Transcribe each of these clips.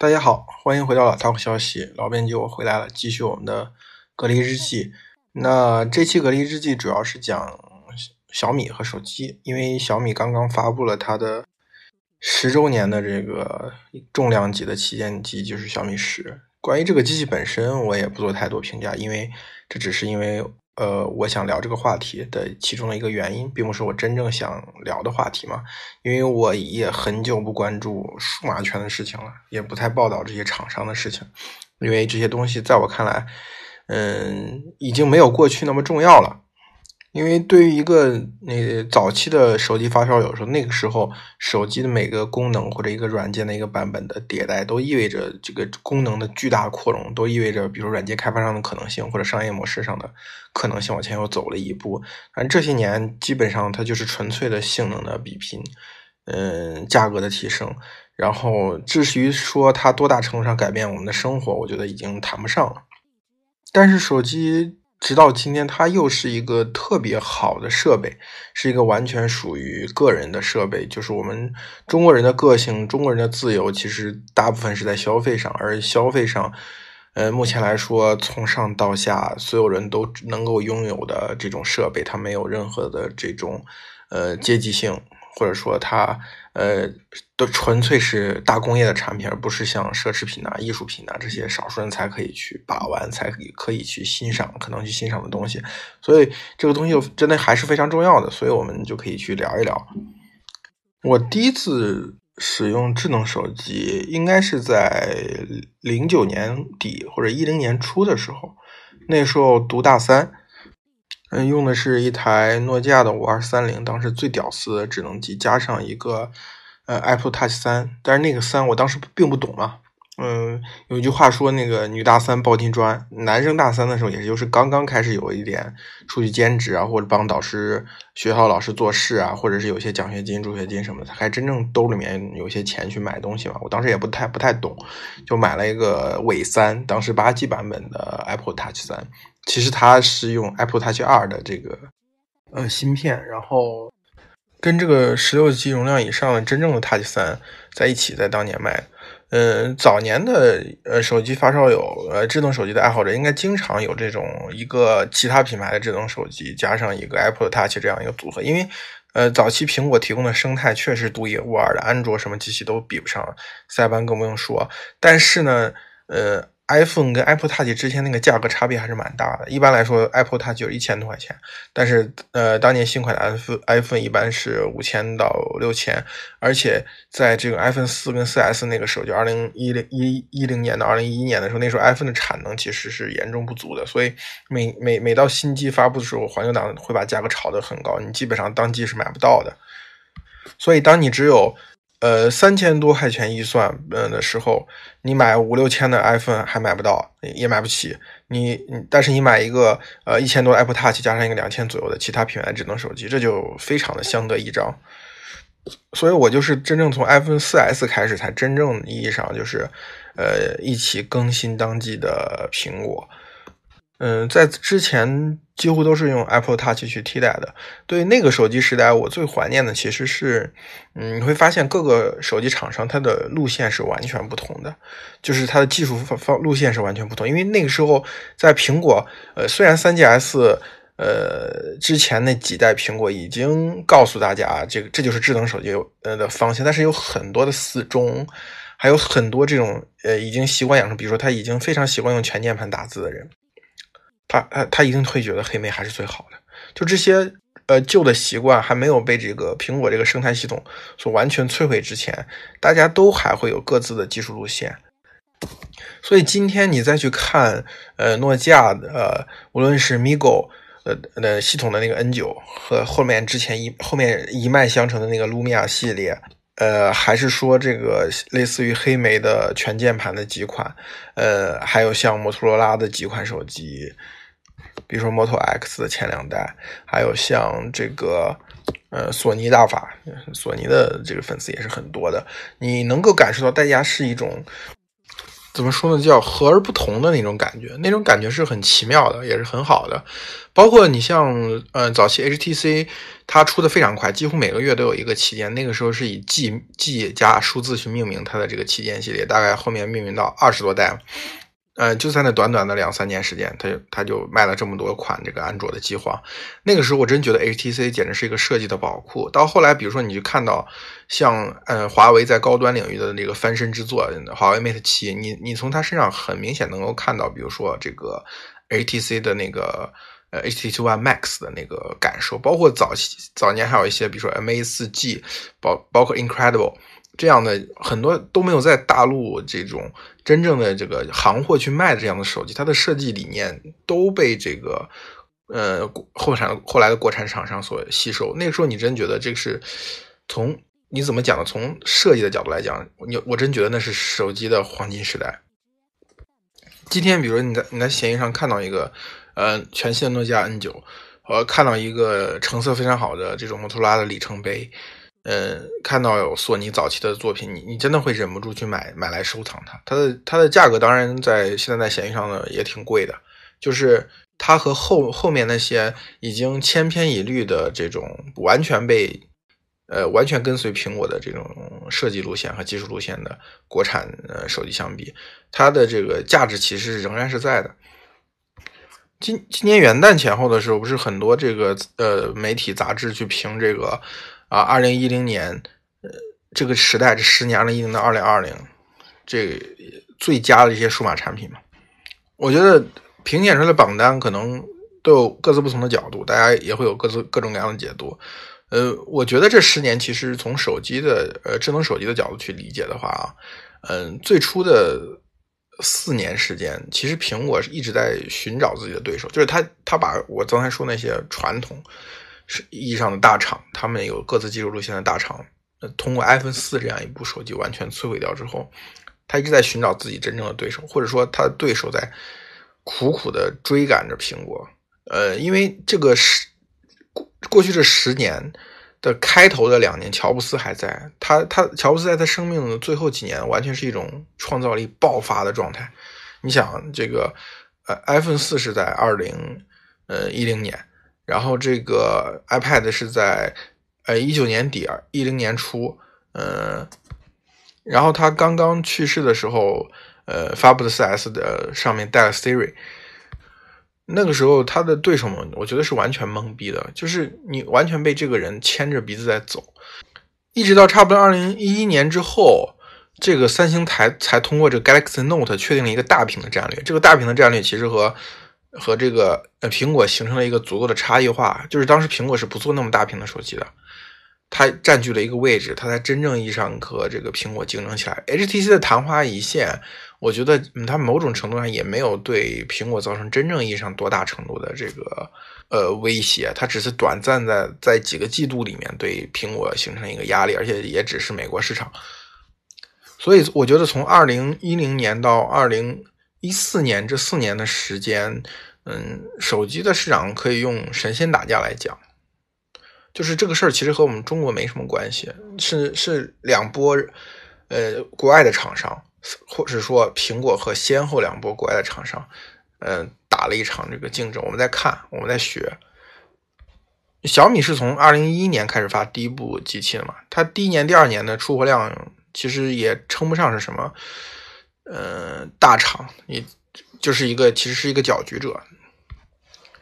大家好，欢迎回到老 Talk 消息，老编辑我回来了，继续我们的隔离日记。那这期隔离日记主要是讲小米和手机，因为小米刚刚发布了它的十周年的这个重量级的旗舰机，就是小米十。关于这个机器本身，我也不做太多评价，因为这只是因为。呃，我想聊这个话题的其中的一个原因，并不是我真正想聊的话题嘛，因为我也很久不关注数码圈的事情了，也不太报道这些厂商的事情，因为这些东西在我看来，嗯，已经没有过去那么重要了。因为对于一个那早期的手机发烧友说，那个时候手机的每个功能或者一个软件的一个版本的迭代，都意味着这个功能的巨大扩容，都意味着比如软件开发商的可能性或者商业模式上的可能性往前又走了一步。反正这些年基本上它就是纯粹的性能的比拼，嗯，价格的提升。然后至于说它多大程度上改变我们的生活，我觉得已经谈不上了。但是手机。直到今天，它又是一个特别好的设备，是一个完全属于个人的设备。就是我们中国人的个性、中国人的自由，其实大部分是在消费上。而消费上，呃，目前来说，从上到下，所有人都能够拥有的这种设备，它没有任何的这种呃阶级性。或者说它，呃，都纯粹是大工业的产品，而不是像奢侈品呐、艺术品呐这些少数人才可以去把玩、才可以可以去欣赏、可能去欣赏的东西。所以这个东西真的还是非常重要的，所以我们就可以去聊一聊。我第一次使用智能手机，应该是在零九年底或者一零年初的时候，那时候读大三。嗯，用的是一台诺基亚的五二三零，当时最屌丝的智能机，加上一个呃 Apple Touch 三，但是那个三我当时并不懂嘛。嗯，有一句话说那个女大三抱金砖，男生大三的时候，也就是刚刚开始有一点出去兼职啊，或者帮导师、学校老师做事啊，或者是有些奖学金、助学金什么的，才真正兜里面有些钱去买东西嘛。我当时也不太不太懂，就买了一个伪三，当时八 G 版本的 Apple Touch 三。其实它是用 Apple Touch 二的这个呃芯片，然后跟这个十六 G 容量以上的真正的 Touch 三在一起，在当年卖。嗯，早年的呃手机发烧友，呃智能手机的爱好者，应该经常有这种一个其他品牌的智能手机加上一个 Apple Touch 这样一个组合，因为呃早期苹果提供的生态确实独一无二的，安卓什么机器都比不上，塞班更不用说。但是呢，呃。iPhone 跟 Apple Touch 之前那个价格差别还是蛮大的。一般来说，Apple Touch 就是一千多块钱，但是呃，当年新款的 iPhone iPhone 一般是五千到六千，而且在这个 iPhone 四跟四 S 那个时候，就二零一零一一零年到二零一一年的时候，那时候 iPhone 的产能其实是严重不足的，所以每每每到新机发布的时候，黄牛党会把价格炒得很高，你基本上当机是买不到的。所以当你只有呃，三千多块钱预算，嗯的时候，你买五六千的 iPhone 还买不到，也买不起。你，但是你买一个呃一千多 Apple Touch 加上一个两千左右的其他品牌智能手机，这就非常的相得益彰。所以我就是真正从 iPhone 四 S 开始，才真正意义上就是呃一起更新当季的苹果。嗯，在之前几乎都是用 Apple Touch 去替代的。对那个手机时代，我最怀念的其实是，嗯，你会发现各个手机厂商它的路线是完全不同的，就是它的技术方方路线是完全不同。因为那个时候在苹果，呃，虽然 3GS，呃，之前那几代苹果已经告诉大家，这个这就是智能手机呃的方向，但是有很多的死忠，还有很多这种呃已经习惯养成，比如说他已经非常习惯用全键盘打字的人。他他他一定会觉得黑莓还是最好的。就这些呃旧的习惯还没有被这个苹果这个生态系统所完全摧毁之前，大家都还会有各自的技术路线。所以今天你再去看呃诺基亚的呃无论是 Migo 呃的系统的那个 N 九和后面之前一后面一脉相承的那个 Lumia 系列。呃，还是说这个类似于黑莓的全键盘的几款，呃，还有像摩托罗拉的几款手机，比如说 Moto X 的前两代，还有像这个呃索尼大法，索尼的这个粉丝也是很多的。你能够感受到大家是一种怎么说呢？叫和而不同的那种感觉，那种感觉是很奇妙的，也是很好的。包括你像，呃，早期 HTC 它出的非常快，几乎每个月都有一个旗舰。那个时候是以 G G 加数字去命名它的这个旗舰系列，大概后面命名到二十多代。呃，就在那短短的两三年时间，它它就卖了这么多款这个安卓的机皇。那个时候我真觉得 HTC 简直是一个设计的宝库。到后来，比如说你去看到像呃华为在高端领域的那个翻身之作，华为 Mate 七，你你从它身上很明显能够看到，比如说这个 HTC 的那个呃 HTC One Max 的那个感受，包括早期早年还有一些，比如说 MA 四 G，包包括 Incredible。这样的很多都没有在大陆这种真正的这个行货去卖的这样的手机，它的设计理念都被这个呃后产后来的国产厂商所吸收。那个时候你真觉得这个是从你怎么讲呢？从设计的角度来讲，你我真觉得那是手机的黄金时代。今天，比如说你在你在闲鱼上看到一个呃全新的诺基亚 N 九，和看到一个成色非常好的这种摩托罗拉的里程碑。呃，看到有索尼早期的作品，你你真的会忍不住去买买来收藏它。它的它的价格当然在现在在闲鱼上呢也挺贵的，就是它和后后面那些已经千篇一律的这种完全被呃完全跟随苹果的这种设计路线和技术路线的国产呃手机相比，它的这个价值其实仍然是在的。今今年元旦前后的时候，不是很多这个呃媒体杂志去评这个。啊，二零一零年，呃，这个时代这十年，二零一零到二零二零，这最佳的一些数码产品嘛，我觉得评选出来的榜单可能都有各自不同的角度，大家也会有各自各种各样的解读。呃，我觉得这十年其实从手机的呃智能手机的角度去理解的话啊，嗯，最初的四年时间，其实苹果是一直在寻找自己的对手，就是他他把我刚才说那些传统。意义上的大厂，他们有各自技术路线的大厂，通过 iPhone 四这样一部手机完全摧毁掉之后，他一直在寻找自己真正的对手，或者说他的对手在苦苦的追赶着苹果。呃，因为这个十过过去这十年的开头的两年，乔布斯还在，他他乔布斯在他生命的最后几年，完全是一种创造力爆发的状态。你想，这个呃，iPhone 四是在二零呃一零年。然后这个 iPad 是在呃一九年底啊一零年初，嗯，然后他刚刚去世的时候，呃，发布的 4S 的上面带了 Siri，那个时候他的对手们，我觉得是完全懵逼的，就是你完全被这个人牵着鼻子在走，一直到差不多二零一一年之后，这个三星才才通过这个 Galaxy Note 确定了一个大屏的战略，这个大屏的战略其实和。和这个呃苹果形成了一个足够的差异化，就是当时苹果是不做那么大屏的手机的，它占据了一个位置，它才真正意义上和这个苹果竞争起来。HTC 的昙花一现，我觉得它某种程度上也没有对苹果造成真正意义上多大程度的这个呃威胁，它只是短暂在在几个季度里面对苹果形成一个压力，而且也只是美国市场。所以我觉得从二零一零年到二零。一四年这四年的时间，嗯，手机的市场可以用神仙打架来讲，就是这个事儿其实和我们中国没什么关系，是是两波，呃，国外的厂商，或者说苹果和先后两波国外的厂商，嗯，打了一场这个竞争。我们在看，我们在学。小米是从二零一一年开始发第一部机器的嘛，它第一年、第二年的出货量其实也称不上是什么。呃，大厂，你就是一个，其实是一个搅局者。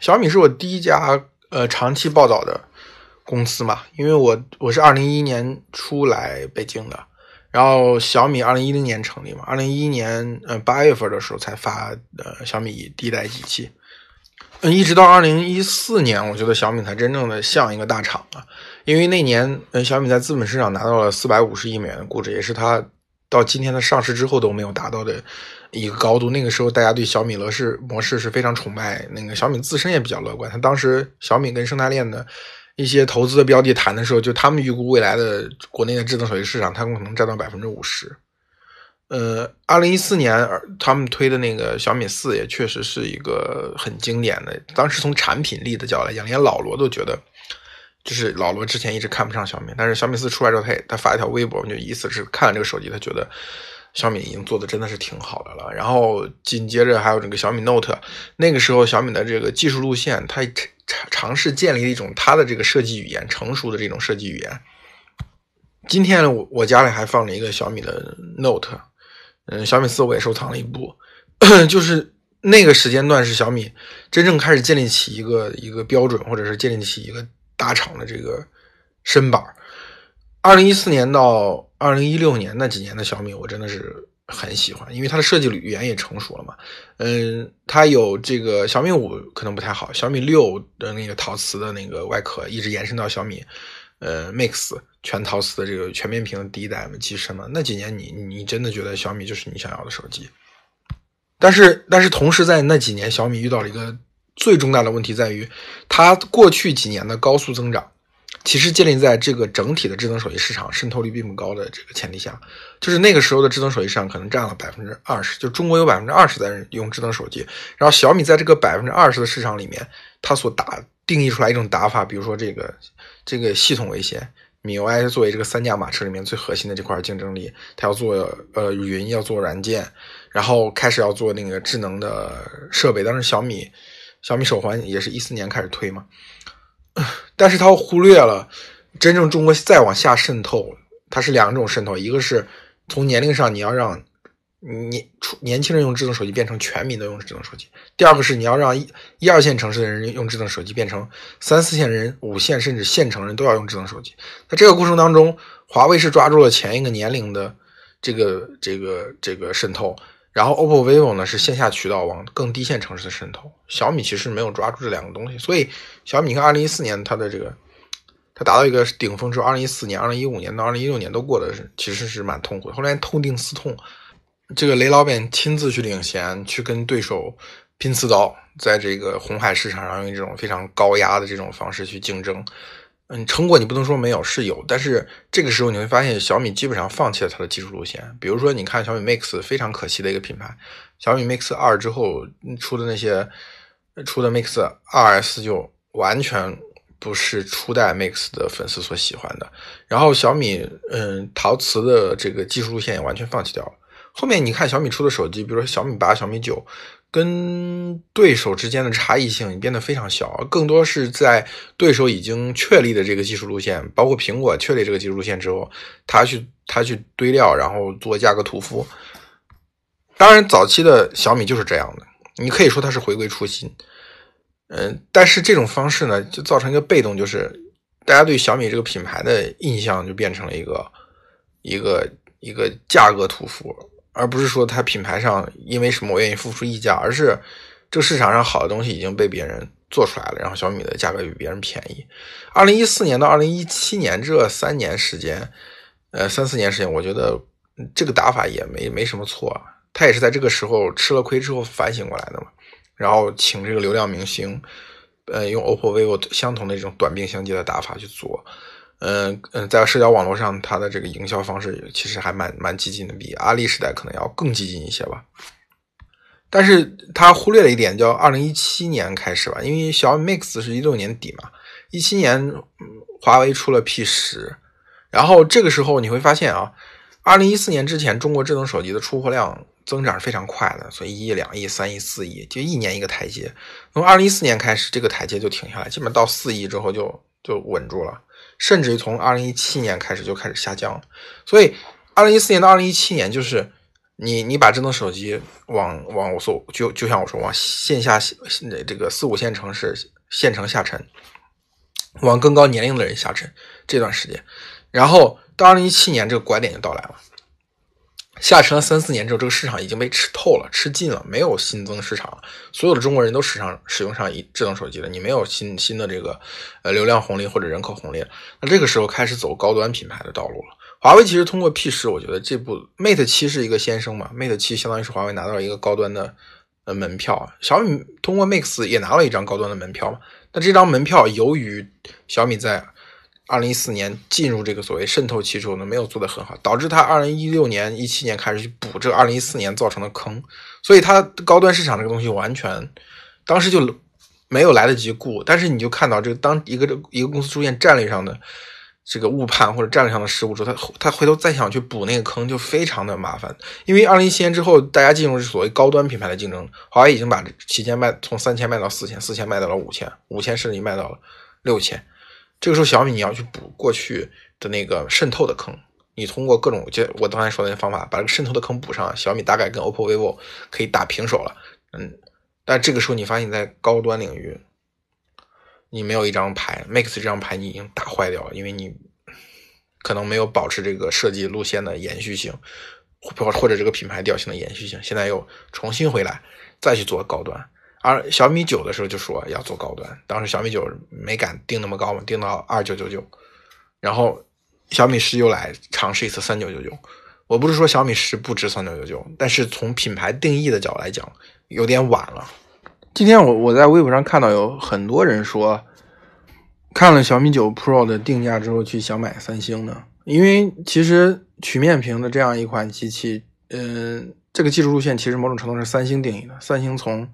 小米是我第一家呃长期报道的公司嘛，因为我我是二零一一年初来北京的，然后小米二零一零年成立嘛，二零一一年呃八月份的时候才发呃小米第一代机器，嗯，一直到二零一四年，我觉得小米才真正的像一个大厂啊，因为那年呃小米在资本市场拿到了四百五十亿美元的估值，也是它。到今天的上市之后都没有达到的一个高度。那个时候，大家对小米乐视模式是非常崇拜。那个小米自身也比较乐观。他当时小米跟生态链的一些投资的标的谈的时候，就他们预估未来的国内的智能手机市场，他们可能占到百分之五十。呃，二零一四年他们推的那个小米四也确实是一个很经典的。当时从产品力的角度来讲，连老罗都觉得。就是老罗之前一直看不上小米，但是小米四出来之后，他他发一条微博，就意思是看了这个手机，他觉得小米已经做的真的是挺好的了。然后紧接着还有这个小米 Note，那个时候小米的这个技术路线，它尝尝试建立一种它的这个设计语言，成熟的这种设计语言。今天我我家里还放着一个小米的 Note，嗯，小米四我也收藏了一部，就是那个时间段是小米真正开始建立起一个一个标准，或者是建立起一个大厂的这个身板。二零一四年到二零一六年那几年的小米，我真的是很喜欢，因为它的设计语言也成熟了嘛。嗯，它有这个小米五可能不太好，小米六的那个陶瓷的那个外壳一直延伸到小米。呃，Mix 全陶瓷的这个全面屏的第一代嘛，机身嘛，那几年你你真的觉得小米就是你想要的手机？但是但是同时在那几年，小米遇到了一个最重大的问题，在于它过去几年的高速增长，其实建立在这个整体的智能手机市场渗透率并不高的这个前提下，就是那个时候的智能手机市场可能占了百分之二十，就中国有百分之二十的人用智能手机，然后小米在这个百分之二十的市场里面，它所打定义出来一种打法，比如说这个。这个系统为先，米 UI 作为这个三驾马车里面最核心的这块竞争力，它要做呃云，要做软件，然后开始要做那个智能的设备。当时小米小米手环也是一四年开始推嘛，但是它忽略了真正中国再往下渗透，它是两种渗透，一个是从年龄上你要让。年出年轻人用智能手机变成全民都用智能手机。第二个是你要让一一二线城市的人用智能手机变成三四线人、五线甚至县城人都要用智能手机。在这个过程当中，华为是抓住了前一个年龄的这个这个这个渗透，然后 OPPO、vivo 呢是线下渠道往更低线城市的渗透。小米其实没有抓住这两个东西，所以小米你看，二零一四年它的这个它达到一个顶峰之后，二零一四年、二零一五年到二零一六年都过得其实是蛮痛苦的。后来痛定思痛。这个雷老板亲自去领衔，去跟对手拼刺刀，在这个红海市场上用这种非常高压的这种方式去竞争。嗯，成果你不能说没有，是有，但是这个时候你会发现，小米基本上放弃了它的技术路线。比如说，你看小米 Mix 非常可惜的一个品牌，小米 Mix 二之后出的那些出的 Mix 二 S 就完全不是初代 Mix 的粉丝所喜欢的。然后小米嗯陶瓷的这个技术路线也完全放弃掉了。后面你看小米出的手机，比如说小米八、小米九，跟对手之间的差异性变得非常小，更多是在对手已经确立的这个技术路线，包括苹果确立这个技术路线之后，他去他去堆料，然后做价格屠夫。当然，早期的小米就是这样的，你可以说它是回归初心，嗯，但是这种方式呢，就造成一个被动，就是大家对小米这个品牌的印象就变成了一个一个一个价格屠夫。而不是说它品牌上因为什么我愿意付出溢价，而是这个市场上好的东西已经被别人做出来了，然后小米的价格比别人便宜。二零一四年到二零一七年这三年时间，呃三四年时间，我觉得这个打法也没没什么错。他也是在这个时候吃了亏之后反省过来的嘛，然后请这个流量明星，呃用 OPPO、vivo 相同的这种短兵相接的打法去做。嗯嗯，在社交网络上，它的这个营销方式其实还蛮蛮激进的，比阿里时代可能要更激进一些吧。但是他忽略了一点，叫二零一七年开始吧，因为小米 Mix 是一六年底嘛，一七年华为出了 P 十，然后这个时候你会发现啊，二零一四年之前中国智能手机的出货量增长是非常快的，所以一亿、两亿、三亿、四亿，就一年一个台阶。从二零一四年开始，这个台阶就停下来，基本到四亿之后就就稳住了。甚至于从二零一七年开始就开始下降了，所以二零一四年到二零一七年，就是你你把智能手机往往我说就就像我说往线下这个四五线城市县城下沉，往更高年龄的人下沉这段时间，然后到二零一七年这个拐点就到来了。下沉了三四年之后，这个市场已经被吃透了、吃尽了，没有新增市场了。所有的中国人都使上使用上一智能手机了，你没有新新的这个呃流量红利或者人口红利了。那这个时候开始走高端品牌的道路了。华为其实通过 P 十，我觉得这部 Mate 七是一个先声嘛，Mate 七相当于是华为拿到了一个高端的呃门票。小米通过 Mix 也拿了一张高端的门票嘛。那这张门票由于小米在二零一四年进入这个所谓渗透期之后呢，没有做得很好，导致他二零一六年、一七年开始去补这个二零一四年造成的坑，所以它高端市场这个东西完全当时就没有来得及顾。但是你就看到这个当一个一个公司出现战略上的这个误判或者战略上的失误之后，他他回头再想去补那个坑，就非常的麻烦。因为二零一七年之后，大家进入所谓高端品牌的竞争，华为已经把旗舰卖从三千卖到四千，四千卖到了五千，五千甚至于卖到了六千。这个时候，小米你要去补过去的那个渗透的坑，你通过各种就我刚才说的那方法，把这个渗透的坑补上，小米大概跟 OPPO、vivo 可以打平手了。嗯，但这个时候你发现，在高端领域。你没有一张牌，Max 这张牌你已经打坏掉了，因为你可能没有保持这个设计路线的延续性，或或者这个品牌调性的延续性。现在又重新回来，再去做高端。而小米九的时候就说要做高端，当时小米九没敢定那么高嘛，定到二九九九。然后小米十又来尝试一次三九九九。我不是说小米十不值三九九九，但是从品牌定义的角度来讲，有点晚了。今天我我在微博上看到有很多人说，看了小米九 Pro 的定价之后去想买三星的，因为其实曲面屏的这样一款机器，嗯，这个技术路线其实某种程度是三星定义的。三星从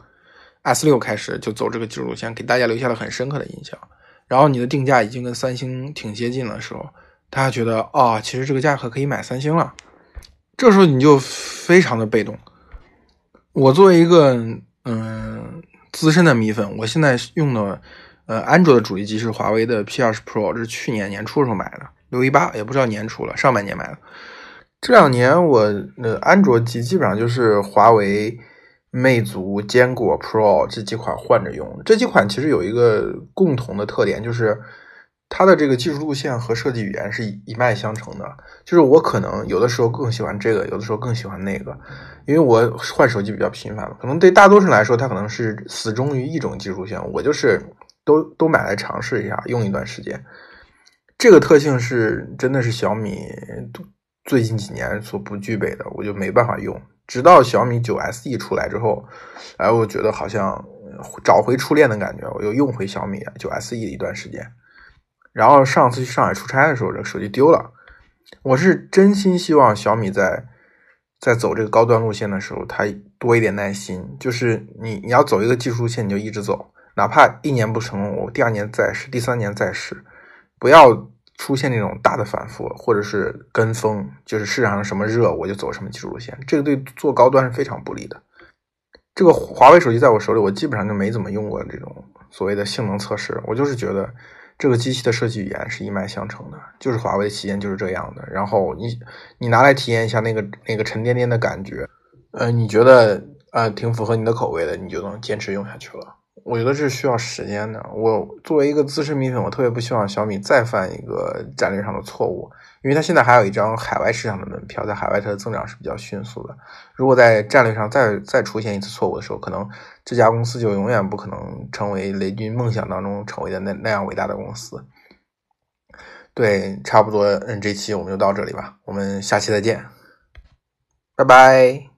S 六开始就走这个技术路线，给大家留下了很深刻的印象。然后你的定价已经跟三星挺接近的时候，大家觉得啊，其实这个价格可以买三星了。这时候你就非常的被动。我作为一个嗯。资深的米粉，我现在用的，呃，安卓的主力机是华为的 P 二十 Pro，这是去年年初的时候买的，六一八也不知道年初了，上半年买的。这两年我的安卓机基本上就是华为、魅族、坚果 Pro 这几款换着用。这几款其实有一个共同的特点，就是。它的这个技术路线和设计语言是一脉相承的，就是我可能有的时候更喜欢这个，有的时候更喜欢那个，因为我换手机比较频繁嘛。可能对大多数人来说，他可能是死忠于一种技术路线，我就是都都买来尝试一下，用一段时间。这个特性是真的是小米最近几年所不具备的，我就没办法用。直到小米九 SE 出来之后，哎，我觉得好像找回初恋的感觉，我又用回小米九 SE 一段时间。然后上次去上海出差的时候，这个手机丢了。我是真心希望小米在在走这个高端路线的时候，它多一点耐心。就是你你要走一个技术路线，你就一直走，哪怕一年不成功，我第二年再试，第三年再试，不要出现那种大的反复，或者是跟风，就是市场上什么热我就走什么技术路线，这个对做高端是非常不利的。这个华为手机在我手里，我基本上就没怎么用过这种所谓的性能测试，我就是觉得。这个机器的设计语言是一脉相承的，就是华为的旗舰就是这样的。然后你你拿来体验一下那个那个沉甸甸的感觉，呃，你觉得呃挺符合你的口味的，你就能坚持用下去了。我觉得这是需要时间的。我作为一个资深米粉，我特别不希望小米再犯一个战略上的错误。因为它现在还有一张海外市场的门票，在海外它的增长是比较迅速的。如果在战略上再再出现一次错误的时候，可能这家公司就永远不可能成为雷军梦想当中成为的那那样伟大的公司。对，差不多，嗯，这期我们就到这里吧，我们下期再见，拜拜。